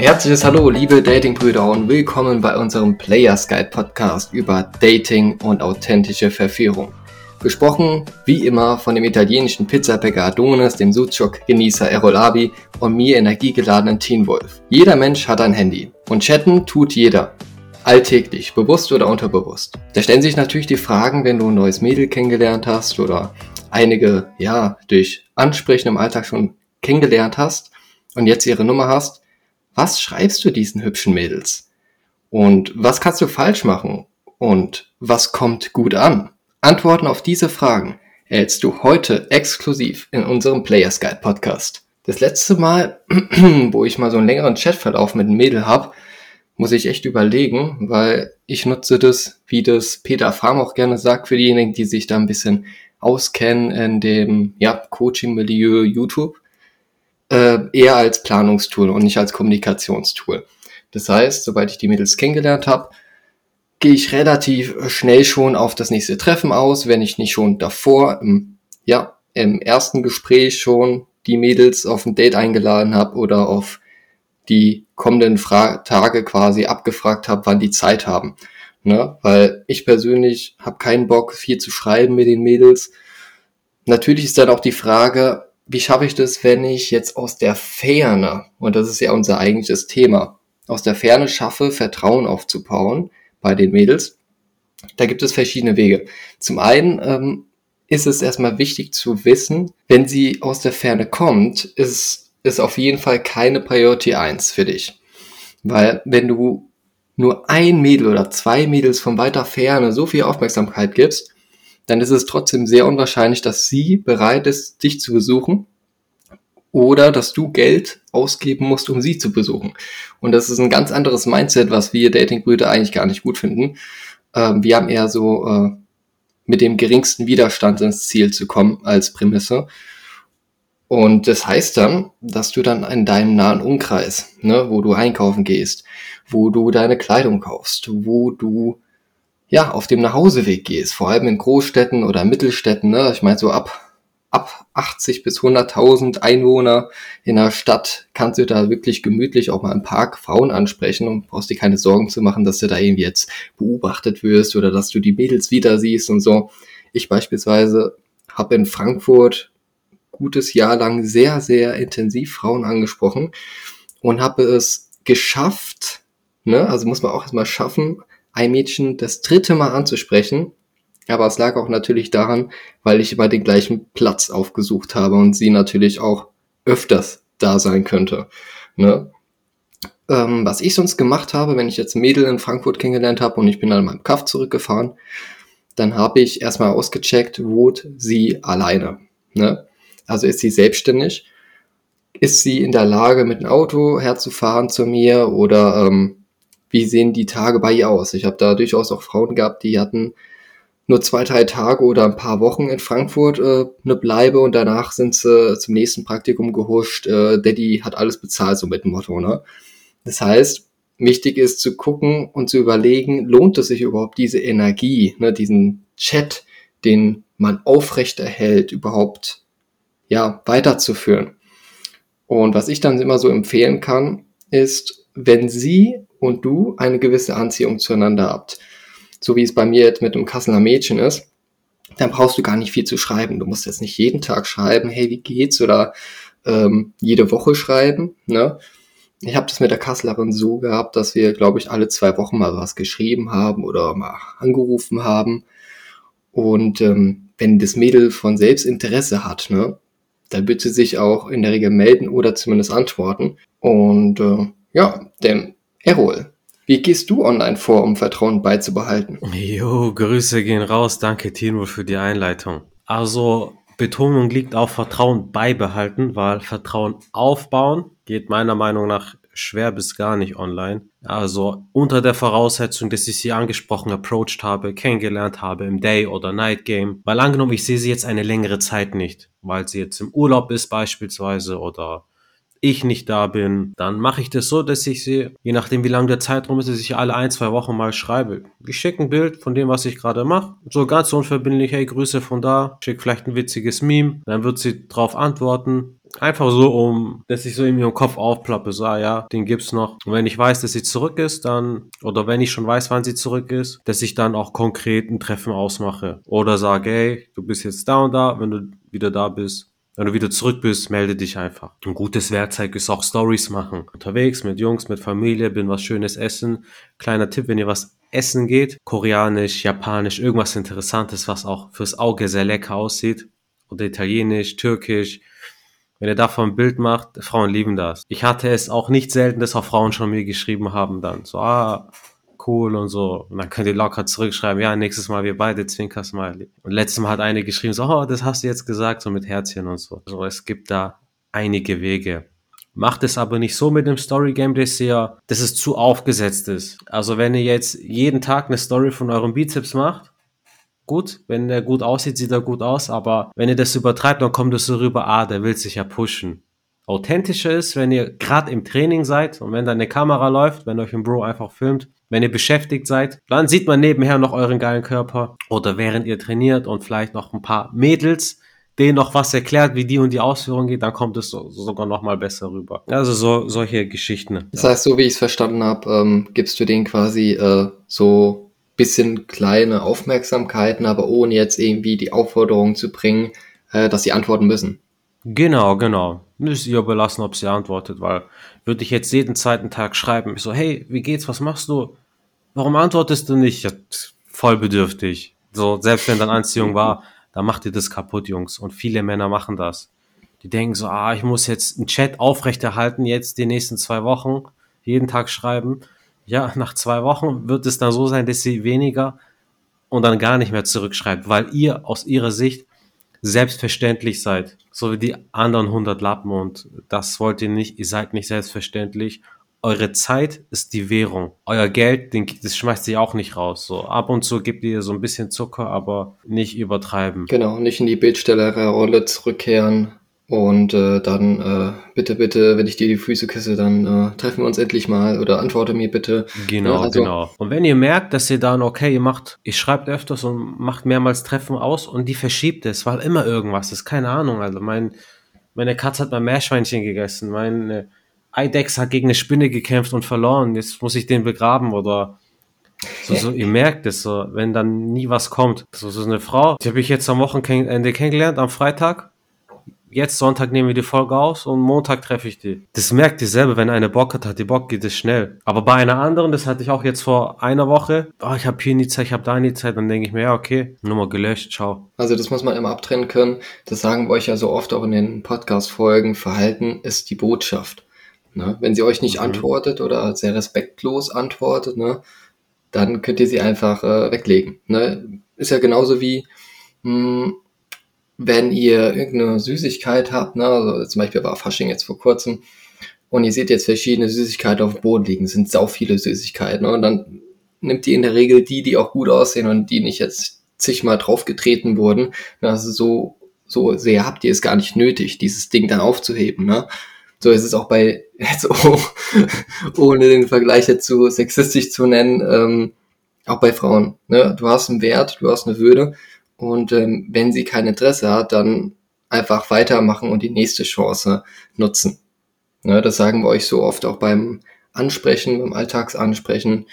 herzliches Hallo, liebe Datingbrüder und willkommen bei unserem Players Guide Podcast über Dating und authentische Verführung. Besprochen wie immer von dem italienischen Pizzabäcker Adonis, dem Sucuk-Genießer Erolabi und mir energiegeladenen Teen Wolf. Jeder Mensch hat ein Handy und chatten tut jeder. Alltäglich, bewusst oder unterbewusst. Da stellen sich natürlich die Fragen, wenn du ein neues Mädel kennengelernt hast oder einige, ja, durch Ansprechen im Alltag schon kennengelernt hast und jetzt ihre Nummer hast, was schreibst du diesen hübschen Mädels? Und was kannst du falsch machen? Und was kommt gut an? Antworten auf diese Fragen erhältst du heute exklusiv in unserem Players Guide Podcast. Das letzte Mal, wo ich mal so einen längeren Chatverlauf mit einem Mädel hab, muss ich echt überlegen, weil ich nutze das, wie das Peter Farm auch gerne sagt, für diejenigen, die sich da ein bisschen auskennen in dem ja, Coaching-Milieu YouTube äh, eher als Planungstool und nicht als Kommunikationstool. Das heißt, sobald ich die Mädels kennengelernt habe, gehe ich relativ schnell schon auf das nächste Treffen aus, wenn ich nicht schon davor im, ja, im ersten Gespräch schon die Mädels auf ein Date eingeladen habe oder auf die kommenden Fra Tage quasi abgefragt habe, wann die Zeit haben. Ne? Weil ich persönlich habe keinen Bock, viel zu schreiben mit den Mädels. Natürlich ist dann auch die Frage, wie schaffe ich das, wenn ich jetzt aus der Ferne, und das ist ja unser eigentliches Thema, aus der Ferne schaffe, Vertrauen aufzubauen bei den Mädels? Da gibt es verschiedene Wege. Zum einen ähm, ist es erstmal wichtig zu wissen, wenn sie aus der Ferne kommt, ist es auf jeden Fall keine Priority 1 für dich. Weil wenn du nur ein Mädel oder zwei Mädels von weiter Ferne so viel Aufmerksamkeit gibst, dann ist es trotzdem sehr unwahrscheinlich, dass sie bereit ist, dich zu besuchen oder dass du Geld ausgeben musst, um sie zu besuchen. Und das ist ein ganz anderes Mindset, was wir Datingbrüder eigentlich gar nicht gut finden. Ähm, wir haben eher so äh, mit dem geringsten Widerstand ins Ziel zu kommen als Prämisse. Und das heißt dann, dass du dann in deinem nahen Umkreis, ne, wo du einkaufen gehst, wo du deine Kleidung kaufst, wo du ja, auf dem Nachhauseweg gehst, vor allem in Großstädten oder Mittelstädten, ne? ich meine so ab, ab 80 bis 100.000 Einwohner in der Stadt kannst du da wirklich gemütlich auch mal im Park Frauen ansprechen und brauchst dir keine Sorgen zu machen, dass du da irgendwie jetzt beobachtet wirst oder dass du die Mädels wieder siehst und so. Ich beispielsweise habe in Frankfurt gutes Jahr lang sehr, sehr intensiv Frauen angesprochen und habe es geschafft, ne, also muss man auch erstmal schaffen, ein Mädchen das dritte Mal anzusprechen. Aber es lag auch natürlich daran, weil ich immer den gleichen Platz aufgesucht habe und sie natürlich auch öfters da sein könnte. Ne? Ähm, was ich sonst gemacht habe, wenn ich jetzt Mädel in Frankfurt kennengelernt habe und ich bin dann in meinem Kaff zurückgefahren, dann habe ich erstmal ausgecheckt, wohnt sie alleine. Ne? Also ist sie selbstständig? Ist sie in der Lage, mit dem Auto herzufahren zu mir oder ähm, wie sehen die Tage bei ihr aus? Ich habe da durchaus auch Frauen gehabt, die hatten nur zwei, drei Tage oder ein paar Wochen in Frankfurt äh, eine Bleibe und danach sind sie zum nächsten Praktikum gehuscht. Äh, Daddy hat alles bezahlt, so mit dem Motto. Ne? Das heißt, wichtig ist zu gucken und zu überlegen, lohnt es sich überhaupt diese Energie, ne, diesen Chat, den man aufrechterhält, überhaupt ja weiterzuführen. Und was ich dann immer so empfehlen kann, ist, wenn Sie und du eine gewisse Anziehung zueinander habt, so wie es bei mir jetzt mit einem Kasseler Mädchen ist, dann brauchst du gar nicht viel zu schreiben. Du musst jetzt nicht jeden Tag schreiben, hey, wie geht's? Oder ähm, jede Woche schreiben. Ne? Ich habe das mit der Kasslerin so gehabt, dass wir, glaube ich, alle zwei Wochen mal was geschrieben haben oder mal angerufen haben. Und ähm, wenn das Mädel von selbst Interesse hat, ne, dann bitte sich auch in der Regel melden oder zumindest antworten. Und äh, ja, denn Errol, wie gehst du online vor, um Vertrauen beizubehalten? Jo, Grüße gehen raus. Danke, Tino, für die Einleitung. Also, Betonung liegt auf Vertrauen beibehalten, weil Vertrauen aufbauen geht meiner Meinung nach schwer bis gar nicht online. Also unter der Voraussetzung, dass ich sie angesprochen, approached habe, kennengelernt habe im Day- oder Night-Game. Weil angenommen, ich sehe sie jetzt eine längere Zeit nicht, weil sie jetzt im Urlaub ist beispielsweise oder ich nicht da bin, dann mache ich das so, dass ich sie, je nachdem wie lang der Zeitraum ist, dass ich alle ein, zwei Wochen mal schreibe. Ich schicke ein Bild von dem, was ich gerade mache. So ganz unverbindlich, hey, Grüße von da, schick vielleicht ein witziges Meme, dann wird sie drauf antworten Einfach so, um, dass ich so in ihrem Kopf aufplappe, so, ah, ja, den gibt's noch. Und wenn ich weiß, dass sie zurück ist, dann, oder wenn ich schon weiß, wann sie zurück ist, dass ich dann auch konkret ein Treffen ausmache. Oder sage, hey, du bist jetzt da und da, wenn du wieder da bist, wenn du wieder zurück bist, melde dich einfach. Ein gutes Werkzeug ist auch Stories machen. Unterwegs mit Jungs, mit Familie, bin was Schönes essen. Kleiner Tipp, wenn ihr was essen geht, koreanisch, japanisch, irgendwas Interessantes, was auch fürs Auge sehr lecker aussieht. Oder italienisch, türkisch. Wenn ihr davon ein Bild macht, Frauen lieben das. Ich hatte es auch nicht selten, dass auch Frauen schon mir geschrieben haben dann. So, ah, cool und so. Und dann könnt ihr locker zurückschreiben, ja, nächstes Mal wir beide Zwinker-Smiley. Und letztes Mal hat eine geschrieben, so, oh, das hast du jetzt gesagt, so mit Herzchen und so. Also es gibt da einige Wege. Macht es aber nicht so mit dem Story Game, dass ihr, dass es zu aufgesetzt ist. Also wenn ihr jetzt jeden Tag eine Story von eurem Bizeps macht, gut, wenn der gut aussieht, sieht er gut aus, aber wenn ihr das übertreibt, dann kommt es so rüber, ah, der will sich ja pushen authentischer ist, wenn ihr gerade im Training seid und wenn da eine Kamera läuft, wenn euch ein Bro einfach filmt, wenn ihr beschäftigt seid, dann sieht man nebenher noch euren geilen Körper oder während ihr trainiert und vielleicht noch ein paar Mädels, denen noch was erklärt, wie die und die Ausführung geht, dann kommt es so, sogar noch mal besser rüber. Also so solche Geschichten. Das heißt, so wie ich es verstanden habe, ähm, gibst du denen quasi äh, so bisschen kleine Aufmerksamkeiten, aber ohne jetzt irgendwie die Aufforderung zu bringen, äh, dass sie antworten müssen. Genau, genau. Müsst ihr überlassen, ob sie antwortet, weil würde ich jetzt jeden zweiten Tag schreiben, ich so, hey, wie geht's, was machst du? Warum antwortest du nicht? Ja, voll bedürftig. So, selbst wenn dann Anziehung war, dann macht ihr das kaputt, Jungs. Und viele Männer machen das. Die denken so, ah, ich muss jetzt einen Chat aufrechterhalten, jetzt die nächsten zwei Wochen, jeden Tag schreiben. Ja, nach zwei Wochen wird es dann so sein, dass sie weniger und dann gar nicht mehr zurückschreibt, weil ihr aus ihrer Sicht selbstverständlich seid, so wie die anderen 100 Lappen und das wollt ihr nicht, ihr seid nicht selbstverständlich. Eure Zeit ist die Währung. Euer Geld, den, das schmeißt ihr auch nicht raus. So ab und zu gebt ihr so ein bisschen Zucker, aber nicht übertreiben. Genau, nicht in die Bildstellerrolle zurückkehren, und äh, dann äh, bitte, bitte, wenn ich dir die Füße küsse, dann äh, treffen wir uns endlich mal oder antworte mir bitte. Genau, ja, also, genau. Und wenn ihr merkt, dass ihr dann, okay, ihr macht, ihr schreibt öfters und macht mehrmals Treffen aus und die verschiebt es, weil immer irgendwas ist, keine Ahnung. Also mein, meine Katze hat mal Meerschweinchen gegessen, mein Eidex hat gegen eine Spinne gekämpft und verloren, jetzt muss ich den begraben oder so, so, ihr merkt es so, wenn dann nie was kommt. So, so eine Frau, die habe ich jetzt am Wochenende kennengelernt, am Freitag jetzt Sonntag nehmen wir die Folge aus und Montag treffe ich die. Das merkt ihr selber, wenn eine Bock hat, hat die Bock, geht es schnell. Aber bei einer anderen, das hatte ich auch jetzt vor einer Woche, oh, ich habe hier nie Zeit, ich habe da nie Zeit, dann denke ich mir, ja, okay, Nummer gelöscht, ciao. Also das muss man immer abtrennen können. Das sagen wir euch ja so oft auch in den Podcast-Folgen. Verhalten ist die Botschaft. Ne? Wenn sie euch nicht mhm. antwortet oder sehr respektlos antwortet, ne, dann könnt ihr sie einfach äh, weglegen. Ne? Ist ja genauso wie, mh, hm, wenn ihr irgendeine Süßigkeit habt, ne, also zum Beispiel war Fasching jetzt vor kurzem, und ihr seht jetzt verschiedene Süßigkeiten auf dem Boden liegen, sind sau viele Süßigkeiten, ne, und dann nimmt ihr in der Regel die, die auch gut aussehen und die nicht jetzt zigmal draufgetreten wurden. Also so, so sehr habt ihr es gar nicht nötig, dieses Ding dann aufzuheben, ne. So ist es auch bei, jetzt oh, ohne den Vergleich jetzt zu sexistisch zu nennen, ähm, auch bei Frauen. Ne? Du hast einen Wert, du hast eine Würde und ähm, wenn sie kein Interesse hat, dann einfach weitermachen und die nächste Chance nutzen. Ne, das sagen wir euch so oft auch beim Ansprechen, beim Alltagsansprechen.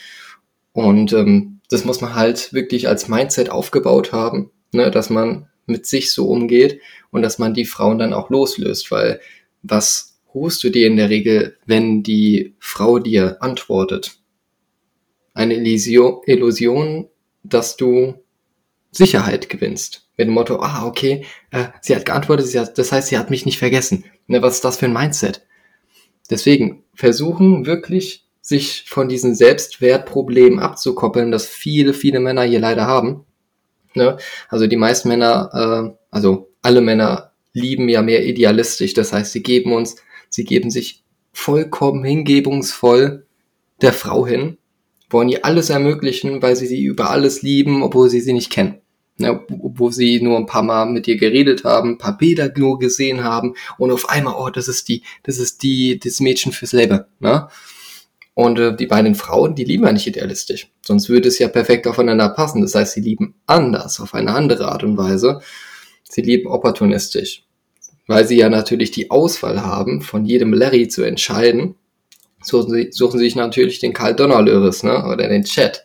Und ähm, das muss man halt wirklich als Mindset aufgebaut haben, ne, dass man mit sich so umgeht und dass man die Frauen dann auch loslöst, weil was ruhst du dir in der Regel, wenn die Frau dir antwortet? Eine Illusion dass du Sicherheit gewinnst. Mit dem Motto, ah, okay, äh, sie hat geantwortet, sie hat, das heißt, sie hat mich nicht vergessen. Ne, was ist das für ein Mindset? Deswegen versuchen wirklich, sich von diesen Selbstwertproblemen abzukoppeln, das viele, viele Männer hier leider haben. Ne? Also die meisten Männer, äh, also alle Männer lieben ja mehr idealistisch. Das heißt, sie geben uns, sie geben sich vollkommen hingebungsvoll der Frau hin wollen ihr alles ermöglichen, weil sie sie über alles lieben, obwohl sie sie nicht kennen. Ne, obwohl sie nur ein paar Mal mit ihr geredet haben, ein paar Bilder nur gesehen haben und auf einmal, oh, das ist die, das ist die, das Mädchen fürs Leben. Ne? Und äh, die beiden Frauen, die lieben ja nicht idealistisch. Sonst würde es ja perfekt aufeinander passen. Das heißt, sie lieben anders, auf eine andere Art und Weise. Sie lieben opportunistisch. weil sie ja natürlich die Auswahl haben, von jedem Larry zu entscheiden, suchen sie, suchen sie sich natürlich den Karl Donnerlöris, ne, oder den Chat,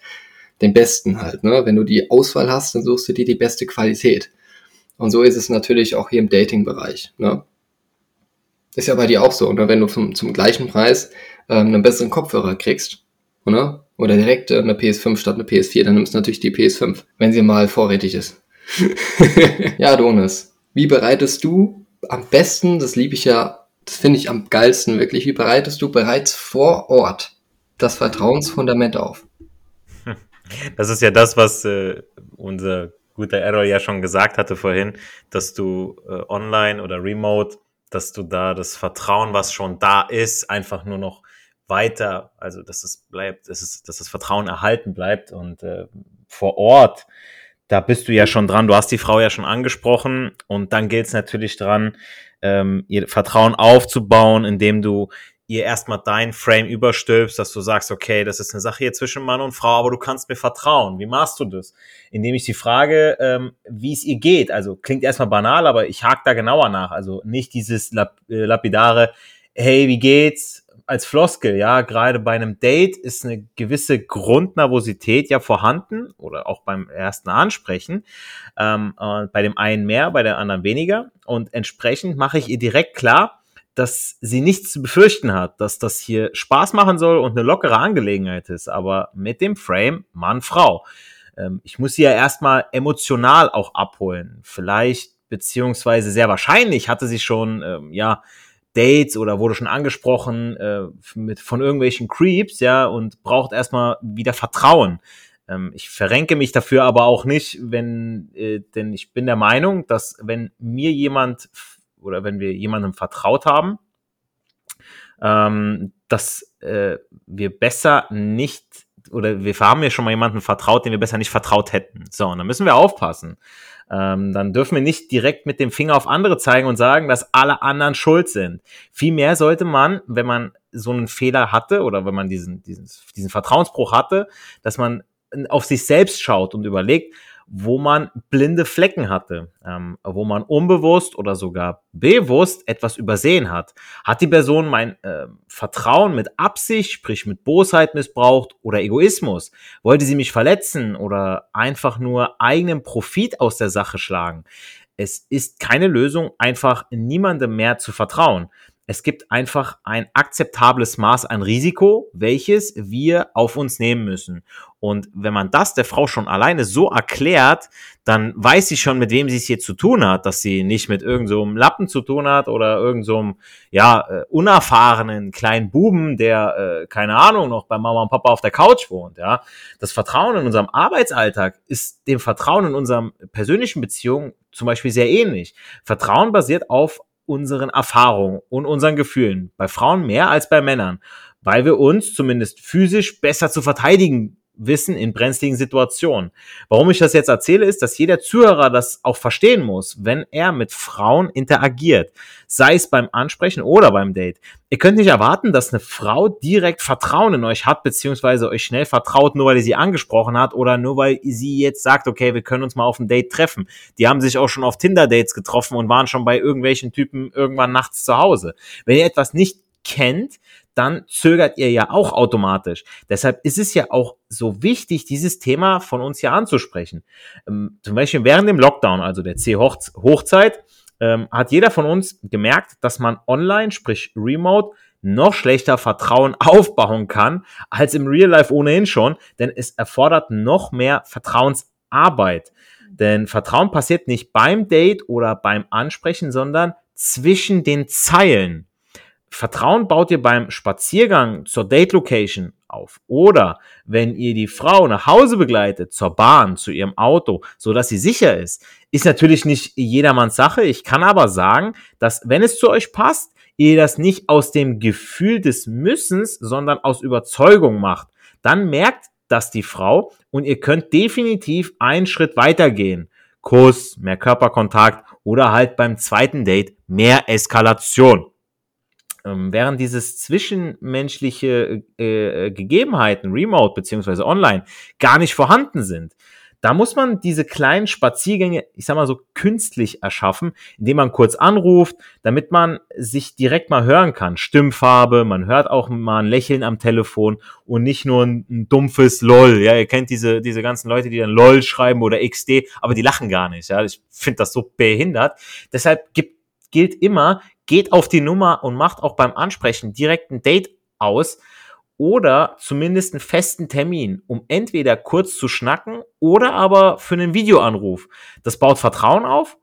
den besten halt, ne. Wenn du die Auswahl hast, dann suchst du dir die beste Qualität. Und so ist es natürlich auch hier im Dating-Bereich, ne. Ist ja bei dir auch so, ne? wenn du zum, zum gleichen Preis ähm, einen besseren Kopfhörer kriegst, ne? oder direkt äh, eine PS5 statt eine PS4, dann nimmst du natürlich die PS5, wenn sie mal vorrätig ist. ja, Donis, wie bereitest du am besten, das liebe ich ja, das finde ich am geilsten wirklich, wie bereitest du bereits vor Ort das Vertrauensfundament auf? Das ist ja das, was äh, unser guter Errol ja schon gesagt hatte vorhin, dass du äh, online oder remote, dass du da das Vertrauen, was schon da ist, einfach nur noch weiter, also dass es bleibt, dass, es, dass das Vertrauen erhalten bleibt und äh, vor Ort da bist du ja schon dran, du hast die Frau ja schon angesprochen und dann gilt es natürlich dran, ähm, ihr Vertrauen aufzubauen, indem du ihr erstmal dein Frame überstülpst, dass du sagst, okay, das ist eine Sache hier zwischen Mann und Frau, aber du kannst mir vertrauen. Wie machst du das? Indem ich sie frage, ähm, wie es ihr geht. Also klingt erstmal banal, aber ich hake da genauer nach. Also nicht dieses lap äh, lapidare, hey, wie geht's? als Floskel, ja, gerade bei einem Date ist eine gewisse Grundnervosität ja vorhanden oder auch beim ersten Ansprechen. Ähm, äh, bei dem einen mehr, bei der anderen weniger. Und entsprechend mache ich ihr direkt klar, dass sie nichts zu befürchten hat, dass das hier Spaß machen soll und eine lockere Angelegenheit ist, aber mit dem Frame Mann-Frau. Ähm, ich muss sie ja erstmal emotional auch abholen. Vielleicht, beziehungsweise sehr wahrscheinlich hatte sie schon, ähm, ja, Dates oder wurde schon angesprochen äh, mit von irgendwelchen Creeps, ja, und braucht erstmal wieder Vertrauen. Ähm, ich verrenke mich dafür aber auch nicht, wenn, äh, denn ich bin der Meinung, dass wenn mir jemand oder wenn wir jemandem vertraut haben, ähm, dass äh, wir besser nicht oder wir haben ja schon mal jemanden vertraut, den wir besser nicht vertraut hätten. So, und dann müssen wir aufpassen ähm, dann dürfen wir nicht direkt mit dem Finger auf andere zeigen und sagen, dass alle anderen schuld sind. Vielmehr sollte man, wenn man so einen Fehler hatte oder wenn man diesen, diesen, diesen Vertrauensbruch hatte, dass man auf sich selbst schaut und überlegt, wo man blinde Flecken hatte, ähm, wo man unbewusst oder sogar bewusst etwas übersehen hat. Hat die Person mein äh, Vertrauen mit Absicht, sprich mit Bosheit missbraucht oder Egoismus? Wollte sie mich verletzen oder einfach nur eigenen Profit aus der Sache schlagen? Es ist keine Lösung, einfach niemandem mehr zu vertrauen. Es gibt einfach ein akzeptables Maß an Risiko, welches wir auf uns nehmen müssen. Und wenn man das der Frau schon alleine so erklärt, dann weiß sie schon, mit wem sie es hier zu tun hat, dass sie nicht mit irgendeinem so Lappen zu tun hat oder irgendeinem, so ja, äh, unerfahrenen kleinen Buben, der, äh, keine Ahnung, noch bei Mama und Papa auf der Couch wohnt, ja. Das Vertrauen in unserem Arbeitsalltag ist dem Vertrauen in unserem persönlichen Beziehungen zum Beispiel sehr ähnlich. Vertrauen basiert auf unseren Erfahrungen und unseren Gefühlen. Bei Frauen mehr als bei Männern, weil wir uns zumindest physisch besser zu verteidigen wissen in brenzligen Situationen. Warum ich das jetzt erzähle, ist, dass jeder Zuhörer das auch verstehen muss, wenn er mit Frauen interagiert, sei es beim Ansprechen oder beim Date. Ihr könnt nicht erwarten, dass eine Frau direkt Vertrauen in euch hat, beziehungsweise euch schnell vertraut, nur weil ihr sie angesprochen hat oder nur weil sie jetzt sagt, okay, wir können uns mal auf ein Date treffen. Die haben sich auch schon auf Tinder-Dates getroffen und waren schon bei irgendwelchen Typen irgendwann nachts zu Hause. Wenn ihr etwas nicht kennt, dann zögert ihr ja auch automatisch. Deshalb ist es ja auch so wichtig, dieses Thema von uns hier anzusprechen. Ähm, zum Beispiel während dem Lockdown, also der C-Hochzeit, ähm, hat jeder von uns gemerkt, dass man online, sprich remote, noch schlechter Vertrauen aufbauen kann als im Real Life ohnehin schon, denn es erfordert noch mehr Vertrauensarbeit. Denn Vertrauen passiert nicht beim Date oder beim Ansprechen, sondern zwischen den Zeilen. Vertrauen baut ihr beim Spaziergang zur Date Location auf oder wenn ihr die Frau nach Hause begleitet zur Bahn, zu ihrem Auto, so dass sie sicher ist, ist natürlich nicht jedermanns Sache. Ich kann aber sagen, dass wenn es zu euch passt, ihr das nicht aus dem Gefühl des Müssens, sondern aus Überzeugung macht. Dann merkt das die Frau und ihr könnt definitiv einen Schritt weitergehen. Kuss, mehr Körperkontakt oder halt beim zweiten Date mehr Eskalation ähm, während dieses zwischenmenschliche äh, äh, Gegebenheiten, remote beziehungsweise online, gar nicht vorhanden sind, Da muss man diese kleinen Spaziergänge, ich sag mal so, künstlich erschaffen, indem man kurz anruft, damit man sich direkt mal hören kann. Stimmfarbe, man hört auch mal ein Lächeln am Telefon und nicht nur ein, ein dumpfes LOL. Ja, ihr kennt diese, diese ganzen Leute, die dann LOL schreiben oder XD, aber die lachen gar nicht. Ja, ich finde das so behindert. Deshalb gibt, gilt immer, geht auf die Nummer und macht auch beim Ansprechen direkt ein Date aus oder zumindest einen festen Termin, um entweder kurz zu schnacken oder aber für einen Videoanruf. Das baut Vertrauen auf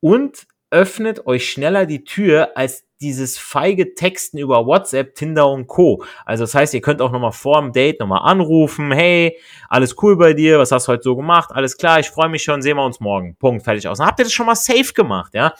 und öffnet euch schneller die Tür als dieses feige Texten über WhatsApp, Tinder und Co. Also das heißt, ihr könnt auch nochmal vor dem Date nochmal anrufen, hey, alles cool bei dir, was hast du heute so gemacht? Alles klar, ich freue mich schon, sehen wir uns morgen. Punkt, fertig aus. Dann habt ihr das schon mal safe gemacht, ja.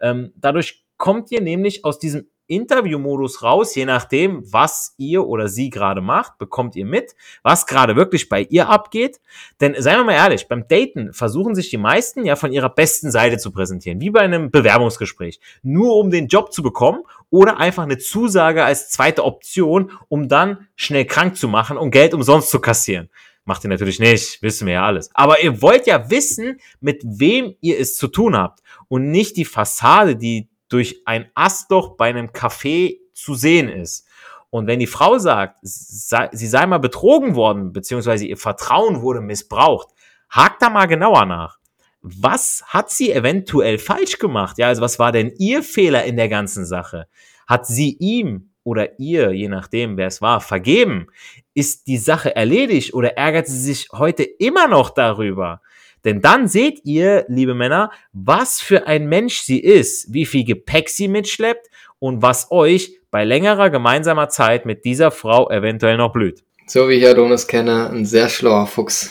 Ähm, dadurch kommt ihr nämlich aus diesem Interviewmodus raus, je nachdem, was ihr oder sie gerade macht, bekommt ihr mit, was gerade wirklich bei ihr abgeht. Denn seien wir mal ehrlich, beim Daten versuchen sich die meisten ja von ihrer besten Seite zu präsentieren, wie bei einem Bewerbungsgespräch, nur um den Job zu bekommen oder einfach eine Zusage als zweite Option, um dann schnell krank zu machen und Geld umsonst zu kassieren. Macht ihr natürlich nicht, wissen wir ja alles. Aber ihr wollt ja wissen, mit wem ihr es zu tun habt und nicht die Fassade, die durch ein Astloch bei einem Café zu sehen ist. Und wenn die Frau sagt, sie sei mal betrogen worden, beziehungsweise ihr Vertrauen wurde missbraucht, hakt da mal genauer nach. Was hat sie eventuell falsch gemacht? Ja, also was war denn ihr Fehler in der ganzen Sache? Hat sie ihm oder ihr, je nachdem, wer es war, vergeben? Ist die Sache erledigt oder ärgert sie sich heute immer noch darüber? Denn dann seht ihr, liebe Männer, was für ein Mensch sie ist, wie viel Gepäck sie mitschleppt und was euch bei längerer gemeinsamer Zeit mit dieser Frau eventuell noch blüht. So wie ich Adonis kenne, ein sehr schlauer Fuchs.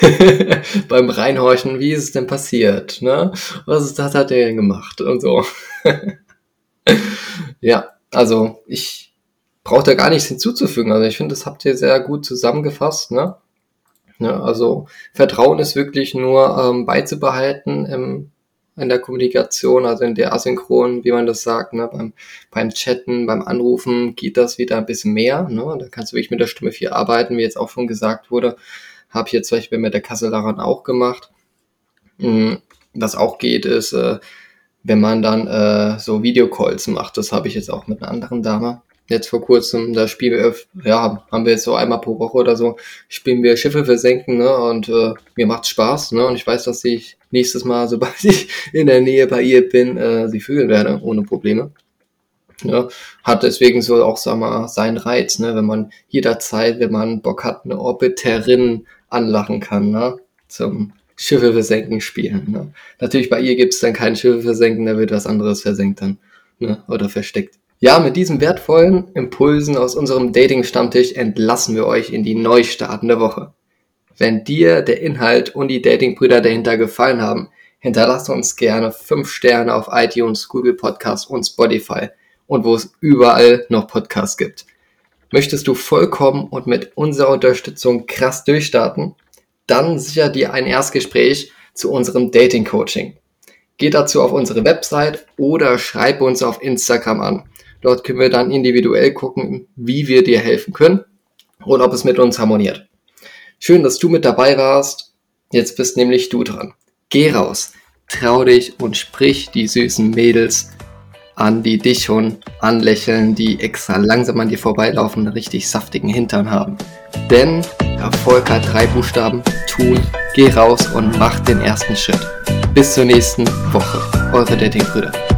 Beim Reinhorchen, wie ist es denn passiert? Ne? Was ist das hat er denn gemacht? Und so. ja, also ich brauche da gar nichts hinzuzufügen. Also ich finde, das habt ihr sehr gut zusammengefasst. Ne? Ne? Also Vertrauen ist wirklich nur ähm, beizubehalten im, in der Kommunikation, also in der Asynchron, wie man das sagt, ne? beim, beim Chatten, beim Anrufen geht das wieder ein bisschen mehr. Ne? Da kannst du wirklich mit der Stimme viel arbeiten, wie jetzt auch schon gesagt wurde. Habe ich jetzt zum Beispiel mit der Kassel daran auch gemacht. Mhm. Was auch geht, ist, äh, wenn man dann äh, so Videocalls macht. Das habe ich jetzt auch mit einer anderen Dame jetzt vor kurzem, da spielen wir, ja, haben wir jetzt so einmal pro Woche oder so, spielen wir Schiffe versenken, ne, und äh, mir macht's Spaß, ne, und ich weiß, dass ich nächstes Mal, sobald ich in der Nähe bei ihr bin, äh, sie fühlen werde, ohne Probleme. Ne, hat deswegen so auch, sag mal, seinen Reiz, ne, wenn man jederzeit, wenn man Bock hat, eine Orbiterin anlachen kann, ne, zum Schiffe versenken spielen, ne. Natürlich bei ihr gibt's dann kein Schiffe versenken, da wird was anderes versenkt dann, ne, oder versteckt. Ja, mit diesen wertvollen Impulsen aus unserem Dating-Stammtisch entlassen wir euch in die neu startende Woche. Wenn dir der Inhalt und die Dating-Brüder dahinter gefallen haben, hinterlasse uns gerne 5 Sterne auf iTunes, Google Podcasts und Spotify und wo es überall noch Podcasts gibt. Möchtest du vollkommen und mit unserer Unterstützung krass durchstarten? Dann sicher dir ein Erstgespräch zu unserem Dating-Coaching. Geh dazu auf unsere Website oder schreib uns auf Instagram an. Dort können wir dann individuell gucken, wie wir dir helfen können und ob es mit uns harmoniert. Schön, dass du mit dabei warst. Jetzt bist nämlich du dran. Geh raus, trau dich und sprich die süßen Mädels an, die dich schon anlächeln, die extra langsam an dir vorbeilaufen, einen richtig saftigen Hintern haben. Denn Erfolg hat drei Buchstaben, tun, geh raus und mach den ersten Schritt. Bis zur nächsten Woche. Eure Dating-Brüder.